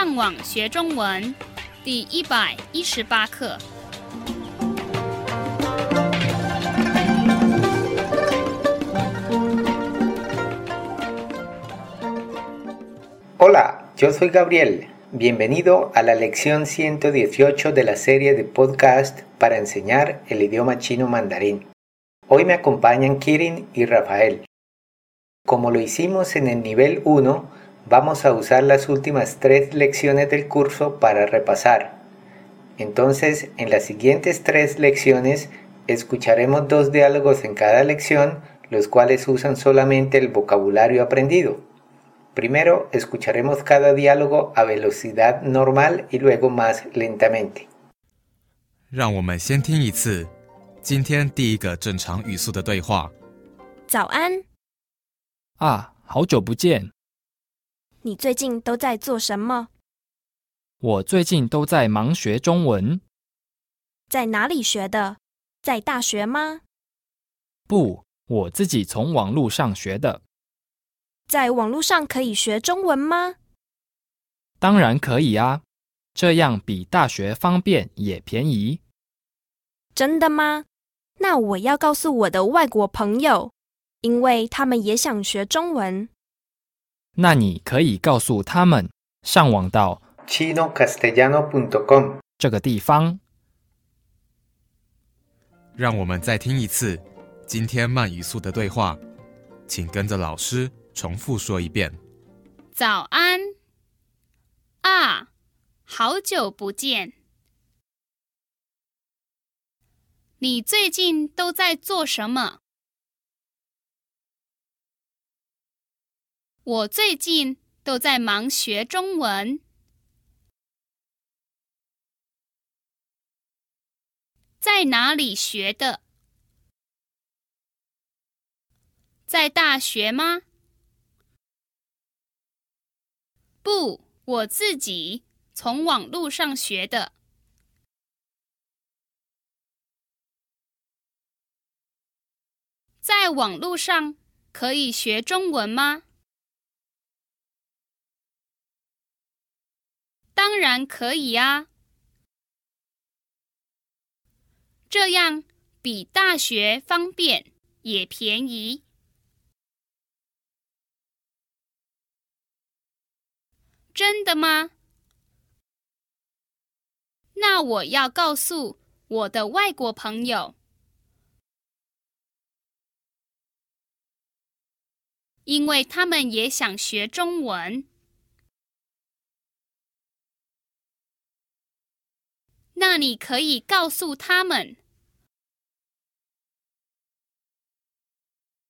上网学中文第一百一十八课。Hola, yo soy Gabriel. Bienvenido a la lección 118 de la serie de podcast para enseñar el idioma chino mandarín. Hoy me acompañan Kirin y Rafael. Como lo hicimos en el nivel 1, vamos a usar las últimas tres lecciones del curso para repasar. Entonces, en las siguientes tres lecciones, escucharemos dos diálogos en cada lección, los cuales usan solamente el vocabulario aprendido. Primero escucharemos cada diálogo a velocidad normal y luego más lentamente. 让我们先听一次今天第一个正常语速的对话。早安，啊，好久不见！ 你最近都在做什么？我最近都在忙学中文。在哪里学的？在大学吗？不，我自己从网络上学的。在网络上可以学中文吗？当然可以啊，这样比大学方便也便宜。真的吗？那我要告诉我的外国朋友，因为他们也想学中文。那你可以告诉他们，上网到 chinocastellano.com 这个地方。让我们再听一次今天慢语速的对话，请跟着老师重复说一遍。早安！啊，好久不见！你最近都在做什么？我最近都在忙学中文。在哪里学的？在大学吗？不，我自己从网络上学的。在网络上可以学中文吗？当然可以啊，这样比大学方便也便宜。真的吗？那我要告诉我的外国朋友，因为他们也想学中文。那你可以告诉他们，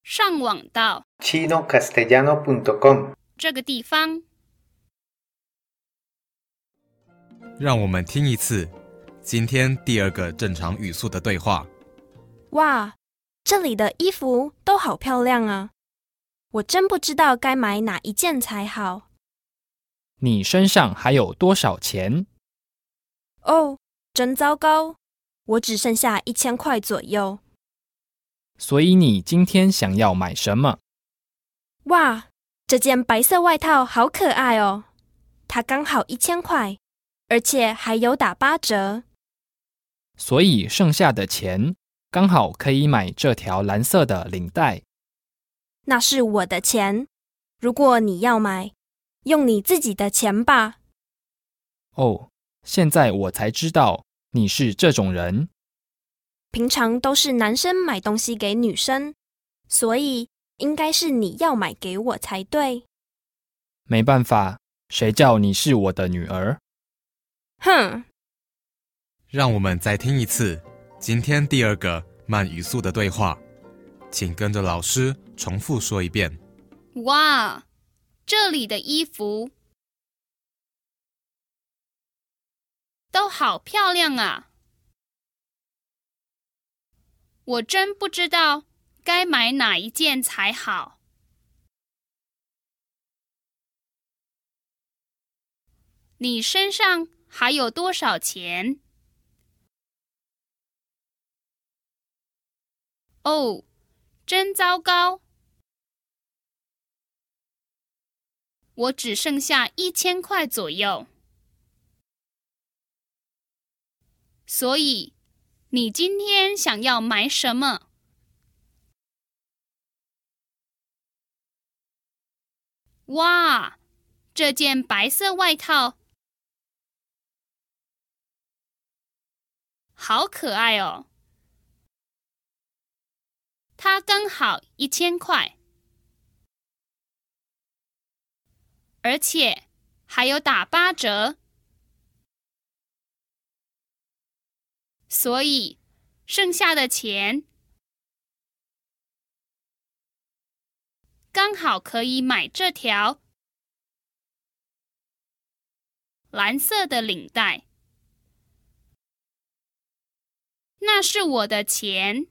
上网到 chinocastellano.com 这个地方。让我们听一次今天第二个正常语速的对话。哇，这里的衣服都好漂亮啊！我真不知道该买哪一件才好。你身上还有多少钱？哦，真糟糕，我只剩下一千块左右。所以你今天想要买什么？哇，这件白色外套好可爱哦！它刚好一千块。而且还有打八折，所以剩下的钱刚好可以买这条蓝色的领带。那是我的钱，如果你要买，用你自己的钱吧。哦，现在我才知道你是这种人。平常都是男生买东西给女生，所以应该是你要买给我才对。没办法，谁叫你是我的女儿？哼！让我们再听一次今天第二个慢语速的对话，请跟着老师重复说一遍。哇，这里的衣服都好漂亮啊！我真不知道该买哪一件才好。你身上？还有多少钱？哦，真糟糕！我只剩下一千块左右。所以，你今天想要买什么？哇，这件白色外套好可爱哦！它刚好一千块，而且还有打八折，所以剩下的钱刚好可以买这条蓝色的领带。那是我的钱。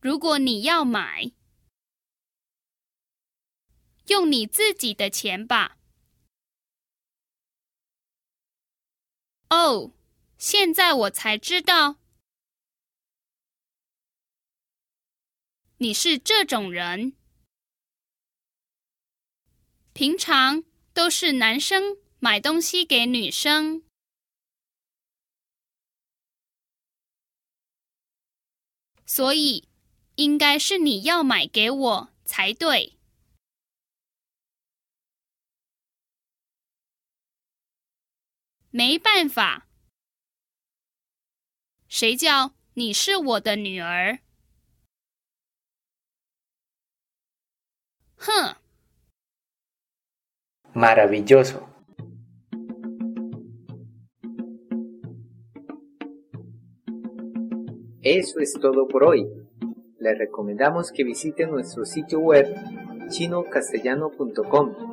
如果你要买，用你自己的钱吧。哦，现在我才知道你是这种人。平常都是男生买东西给女生，所以。应该是你要买给我才对。没办法，谁叫你是我的女儿？哼！Maravilloso. Eso es todo por hoy. les recomendamos que visite nuestro sitio web chinocastellano.com